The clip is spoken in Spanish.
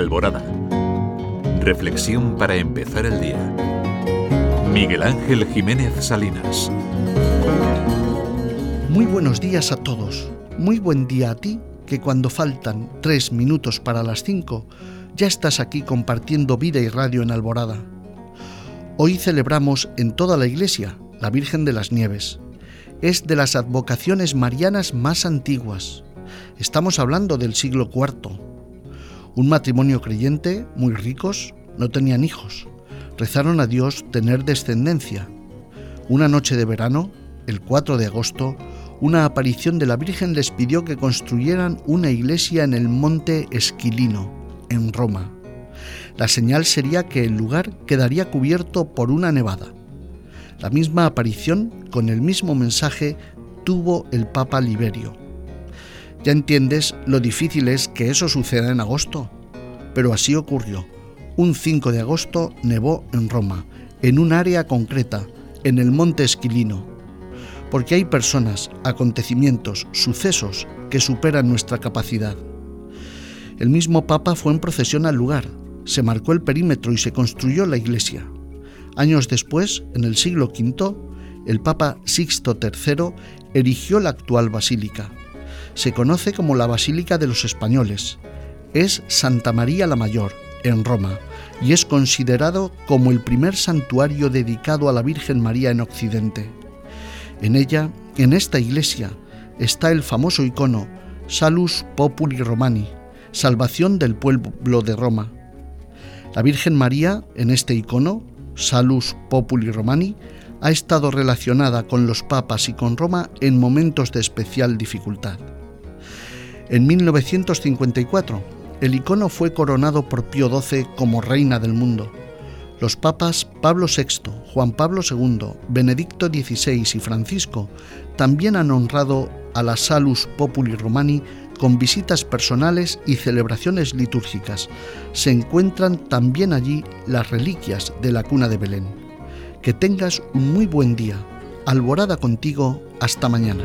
Alborada. Reflexión para empezar el día. Miguel Ángel Jiménez Salinas. Muy buenos días a todos. Muy buen día a ti, que cuando faltan tres minutos para las cinco, ya estás aquí compartiendo vida y radio en Alborada. Hoy celebramos en toda la iglesia la Virgen de las Nieves. Es de las advocaciones marianas más antiguas. Estamos hablando del siglo IV un matrimonio creyente, muy ricos, no tenían hijos. Rezaron a Dios tener descendencia. Una noche de verano, el 4 de agosto, una aparición de la Virgen les pidió que construyeran una iglesia en el monte Esquilino, en Roma. La señal sería que el lugar quedaría cubierto por una nevada. La misma aparición, con el mismo mensaje, tuvo el Papa Liberio. Ya entiendes lo difícil es que eso suceda en agosto. Pero así ocurrió. Un 5 de agosto nevó en Roma, en un área concreta, en el monte Esquilino. Porque hay personas, acontecimientos, sucesos que superan nuestra capacidad. El mismo Papa fue en procesión al lugar, se marcó el perímetro y se construyó la iglesia. Años después, en el siglo V, el Papa Sixto III erigió la actual basílica se conoce como la Basílica de los Españoles. Es Santa María la Mayor, en Roma, y es considerado como el primer santuario dedicado a la Virgen María en Occidente. En ella, en esta iglesia, está el famoso icono Salus Populi Romani, salvación del pueblo de Roma. La Virgen María, en este icono, Salus Populi Romani, ha estado relacionada con los papas y con Roma en momentos de especial dificultad. En 1954, el icono fue coronado por Pío XII como reina del mundo. Los papas Pablo VI, Juan Pablo II, Benedicto XVI y Francisco también han honrado a la Salus Populi Romani con visitas personales y celebraciones litúrgicas. Se encuentran también allí las reliquias de la cuna de Belén. Que tengas un muy buen día. Alborada contigo. Hasta mañana.